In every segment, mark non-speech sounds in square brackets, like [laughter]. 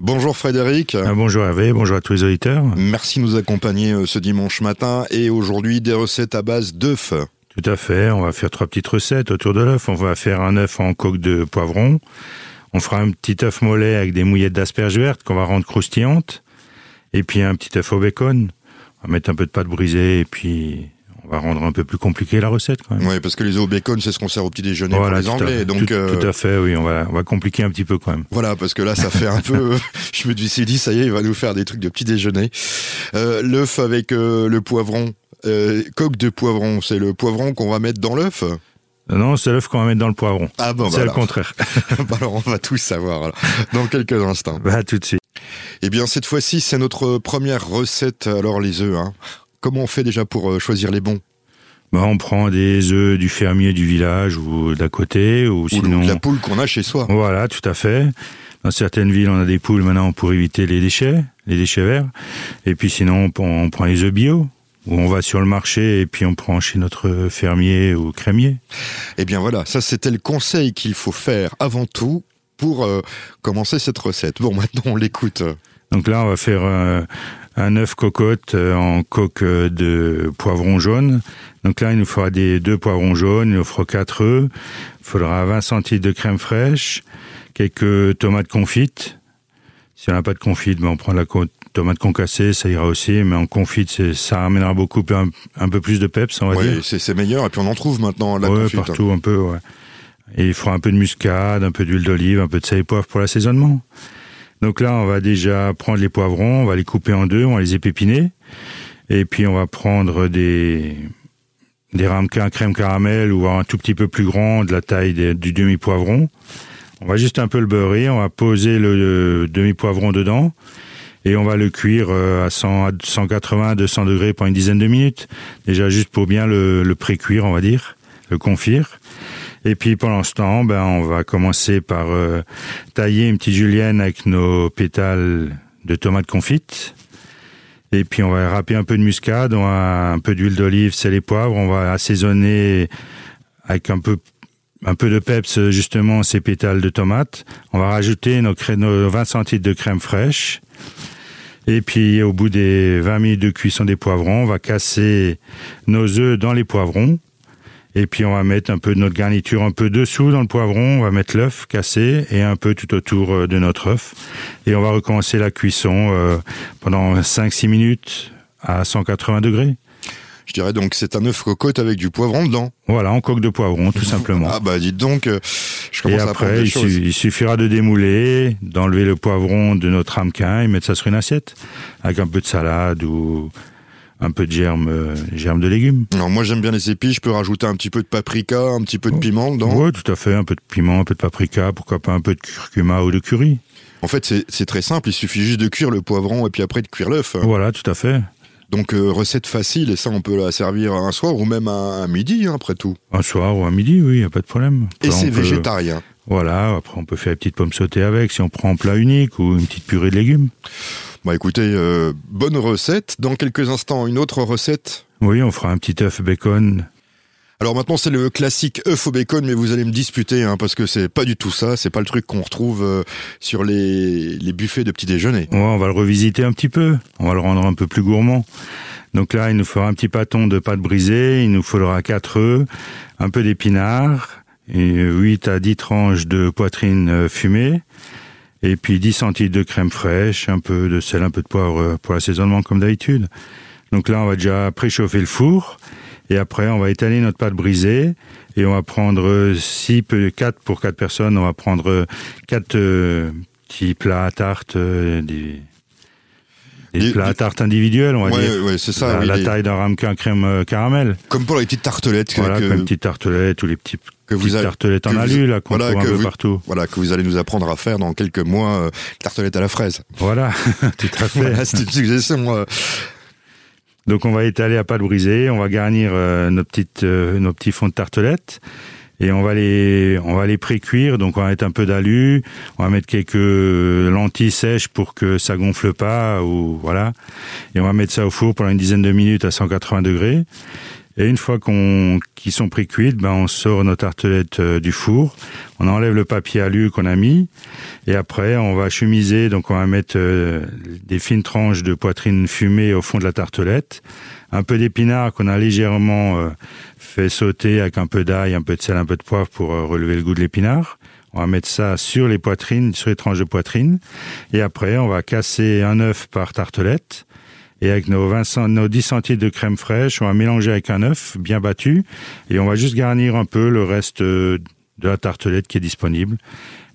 Bonjour Frédéric. Ah, bonjour Hervé, bonjour à tous les auditeurs. Merci de nous accompagner euh, ce dimanche matin et aujourd'hui des recettes à base d'œufs. Tout à fait, on va faire trois petites recettes autour de l'œuf. On va faire un œuf en coque de poivron. On fera un petit œuf mollet avec des mouillettes d'asperges vertes qu'on va rendre croustillantes. Et puis un petit œuf au bacon. On va mettre un peu de pâte brisée et puis on va rendre un peu plus compliqué la recette quand même. Oui, parce que les œufs au bacon, c'est ce qu'on sert au petit déjeuner pour les Anglais. donc tout, euh, tout, à fait, oui, on va, on va compliquer un petit peu quand même. Voilà, parce que là, ça fait un [laughs] peu. je me suis dit, ça y est, il va nous faire des trucs de petit déjeuner. Euh, L'œuf avec euh, le poivron, euh, coque de poivron, c'est le poivron qu'on va mettre dans l'œuf? Non, c'est l'œuf qu'on va mettre dans le poivron. Ah bon, c'est le contraire. [laughs] bah alors, on va tout savoir alors, dans quelques instants. Bah tout de suite. Eh bien, cette fois-ci, c'est notre première recette. Alors, les œufs, hein. Comment on fait déjà pour euh, choisir les bons? Bah, on prend des œufs du fermier du village ou d'à côté, ou, ou sinon de la poule qu'on a chez soi. Voilà, tout à fait. Dans certaines villes, on a des poules maintenant pour éviter les déchets, les déchets verts. Et puis sinon, on prend les œufs bio où on va sur le marché et puis on prend chez notre fermier ou crémier. Eh bien voilà, ça c'était le conseil qu'il faut faire avant tout pour euh, commencer cette recette. Bon, [laughs] maintenant on l'écoute. Donc là, on va faire euh, un œuf cocotte euh, en coque de poivron jaune. Donc là, il nous faudra des deux poivrons jaunes, il nous faudra quatre œufs, il faudra 20 centilitres de crème fraîche, quelques tomates confites. Si on n'a pas de confite, ben on prend la tomate concassée, ça ira aussi, mais en confite, ça ramènera beaucoup un, un, peu plus de peps, on va ouais, dire. c'est meilleur, et puis on en trouve maintenant la ouais, confite. partout un peu, ouais. Et il faudra un peu de muscade, un peu d'huile d'olive, un peu de sel et poivre pour l'assaisonnement. Donc là, on va déjà prendre les poivrons, on va les couper en deux, on va les épépiner. Et puis on va prendre des, des ramequins crème caramel ou un tout petit peu plus grand, de la taille du demi-poivron. On va juste un peu le beurrer, on va poser le, demi-poivron dedans et on va le cuire à 100, à 180, 200 degrés pendant une dizaine de minutes. Déjà juste pour bien le, le pré-cuire, on va dire, le confire. Et puis pendant ce temps, ben, on va commencer par euh, tailler une petite julienne avec nos pétales de tomates confites. Et puis on va râper un peu de muscade, on va un peu d'huile d'olive, sel et poivre. On va assaisonner avec un peu un peu de peps justement ces pétales de tomates. On va rajouter nos, nos 20 centilitres de crème fraîche. Et puis au bout des 20 minutes de cuisson des poivrons, on va casser nos œufs dans les poivrons. Et puis on va mettre un peu de notre garniture un peu dessous dans le poivron, on va mettre l'œuf cassé et un peu tout autour de notre œuf. Et on va recommencer la cuisson euh, pendant 5-6 minutes à 180 degrés. Je dirais donc c'est un œuf cocotte avec du poivron dedans. Voilà, en coque de poivron, tout simplement. [laughs] Ah bah dites donc, euh, je commence et à après, il, su il, suffira de démouler, d'enlever le poivron de notre ramequin et mettre ça sur une assiette avec un peu de salade ou un peu de germe, euh, germe de légumes. Alors moi j'aime bien les épices, je peux rajouter un petit peu de paprika, un petit peu de piment dedans. Oui, tout à fait, un peu de piment, un peu de paprika, pourquoi pas un peu de curcuma ou de curry. En fait c'est très simple, il suffit juste de cuire le poivron et puis après de cuire l'œuf. Voilà, tout à fait. Donc euh, recette facile et ça on peut la servir un soir ou même un, un midi hein, après tout. Un soir ou un midi, oui, y a pas de problème. Et c'est végétarien. Voilà, après on peut faire une petite pomme sautée avec si on prend en plat unique ou une petite purée de légumes. Bah écoutez, euh, bonne recette. Dans quelques instants, une autre recette. Oui, on fera un petit œuf bacon. Alors maintenant, c'est le classique œuf au bacon, mais vous allez me disputer, hein, parce que c'est pas du tout ça. C'est pas le truc qu'on retrouve euh, sur les, les buffets de petit déjeuner. Ouais, on va le revisiter un petit peu. On va le rendre un peu plus gourmand. Donc là, il nous faudra un petit pâton de pâte brisée. Il nous faudra quatre œufs, un peu d'épinards, 8 à 10 tranches de poitrine fumée et puis 10 centilitres de crème fraîche, un peu de sel, un peu de poivre pour l'assaisonnement comme d'habitude. Donc là, on va déjà préchauffer le four et après, on va étaler notre pâte brisée et on va prendre 6 4 pour 4 personnes, on va prendre 4 euh, petits plats à tarte euh, des des, plats à tarte individuels, on va ouais, dire. Ouais, c'est ça. La, oui, la les... taille d'un ramequin crème euh, caramel. Comme pour les petites tartelettes. Voilà, que... comme petites tartelettes ou les petits que vous allez, tartelettes en alu, là, qu'on voilà, trouve un peu vous, partout. Voilà, que vous allez nous apprendre à faire dans quelques mois, euh, tartelettes à la fraise. Voilà, [laughs] tout à fait. voilà, c'est une suggestion. Euh... Donc on va étaler à pâte brisée, on va garnir euh, nos petites, nos petits fonds de tartelettes et on va les, on va les pré-cuire. Donc on va mettre un peu d'alu, on va mettre quelques lentilles sèches pour que ça gonfle pas ou voilà. Et on va mettre ça au four pendant une dizaine de minutes à 180 degrés. Et une fois qu'on qu'ils sont pris cuites, ben on sort nos tartelettes euh, du four, on enlève le papier alu qu'on a mis, et après on va chemiser, donc on va mettre euh, des fines tranches de poitrine fumée au fond de la tartelette, un peu d'épinards qu'on a légèrement euh, fait sauter avec un peu d'ail, un peu de sel, un peu de poivre pour relever le goût de l'épinard. On va mettre ça sur les poitrines, sur les tranches de poitrine, et après on va casser un œuf par tartelette et avec nos, 20, nos 10 centilitres de crème fraîche, on va mélanger avec un œuf bien battu et on va juste garnir un peu le reste de la tartelette qui est disponible.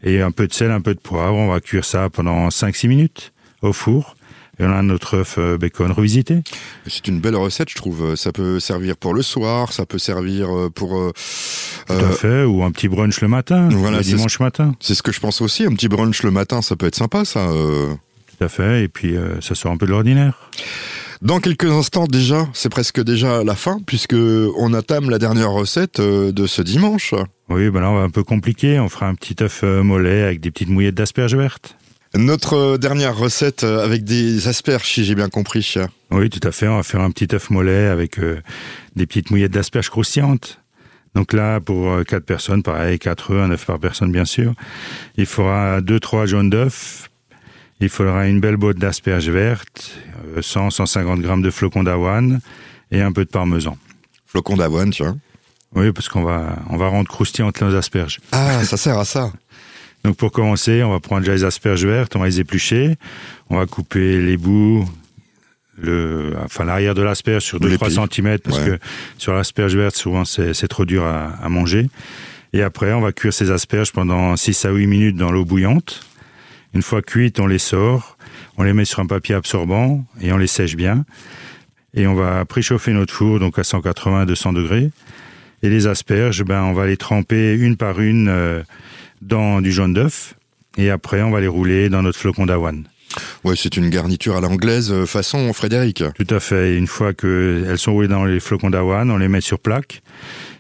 Et un peu de sel, un peu de poivre. On va cuire ça pendant 5-6 minutes au four. Et on a notre œuf euh, bacon revisité. C'est une belle recette, je trouve. Ça peut servir pour le soir, ça peut servir euh, pour... Euh, Tout à fait, ou un petit brunch le matin, voilà, le dimanche matin. C'est ce que je pense aussi, un petit brunch le matin, ça peut être sympa, ça. Tout à fait, et puis euh, ça sort un peu de l'ordinaire. Dans quelques instants déjà, c'est presque déjà la fin, puisque on attame la dernière recette euh, de ce dimanche. Oui, ben là on va un peu compliquer, on fera un petit œuf euh, mollet avec des petites mouillettes d'asperges vertes. Notre dernière recette avec des asperges, si j'ai bien compris. Oui, tout à fait, on va faire un petit œuf mollet avec des petites mouillettes d'asperges croustillantes. Donc là, pour quatre personnes, pareil, quatre œufs, un œuf par personne bien sûr. Il faudra deux, trois jaunes d'œufs, il faudra une belle botte d'asperges vertes, 100-150 euh, grammes de flocons d'avoine et un peu de parmesan. Flocons d'avoine, tu vois Oui, parce qu'on va, on va rendre croustillantes nos asperges. Ah, ça sert à ça. [laughs] Donc pour commencer, on va prendre déjà les asperges vertes, on va les éplucher, on va couper les bouts, le, enfin l'arrière de l'asperge sur 2-3 cm parce que sur l'asperge verte souvent c'est trop dur à, à, manger. Et après on va cuire ces asperges pendant 6 à 8 minutes dans l'eau bouillante. Une fois cuites, on les sort, on les met sur un papier absorbant et on les sèche bien. Et on va préchauffer notre four, donc à 180-200 degrés. Et les asperges, ben, on va les tremper une par une euh, dans du jaune d'œuf. Et après, on va les rouler dans notre flocon d'avoine. Ouais, c'est une garniture à l'anglaise euh, façon Frédéric. Tout à fait. Une fois qu'elles sont roulées dans les flocons d'avoine, on les met sur plaque.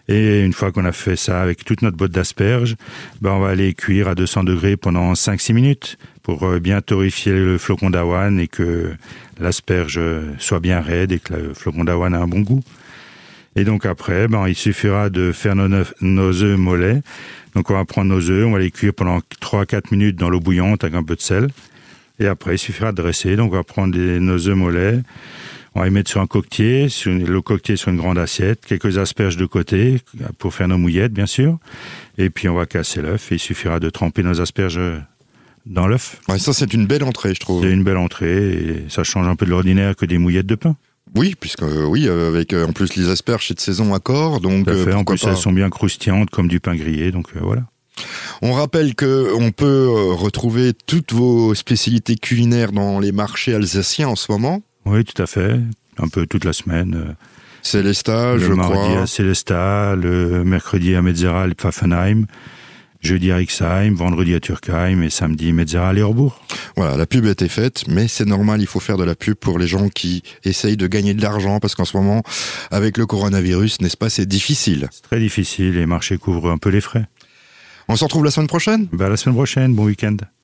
Et une fois qu'on a fait ça avec toute notre botte d'asperges, ben on va aller cuire à 200 degrés pendant 5-6 minutes pour euh, bien torréfier le flocon d'avoine et que l'asperge soit bien raide et que le flocon d'avoine a un bon goût. Et donc après, ben, il suffira de faire nos œufs mollets. Donc on va prendre nos œufs, on va les cuire pendant 3-4 minutes dans l'eau bouillante avec un peu de sel. Et après, il suffira de dresser. Donc on va prendre nos œufs mollets, on va les mettre sur un coquetier, sur le coquetier sur une grande assiette, quelques asperges de côté pour faire nos mouillettes, bien sûr. Et puis on va casser l'œuf et il suffira de tremper nos asperges dans l'œuf. Ouais, ça c'est une belle entrée, je trouve. C'est une belle entrée et ça change un peu de l'ordinaire que des mouillettes de pain. Oui, puisque euh, oui, euh, avec euh, en plus les asperges c'est de saison à corps, donc fait, en plus elles sont bien croustillantes comme du pain grillé, donc voilà. On rappelle que on peut retrouver toutes vos spécialités culinaires dans les marchés alsaciens en ce moment. Oui, tout à fait. Un peu toute la semaine. Je crois. Le mardi à Célestat, le mercredi à Metzeral et Pfaffenheim, jeudi à Rixheim, vendredi à Turkheim et samedi Metzeral et Orbourg. Voilà, la pub a été faite, mais c'est normal, il faut faire de la pub pour les gens qui essayent de gagner de l'argent, parce qu'en ce moment, avec le coronavirus, n'est-ce pas, c'est difficile. C'est très difficile, les marchés couvrent un peu les frais. On se retrouve la semaine prochaine ben, La semaine prochaine, bon week-end.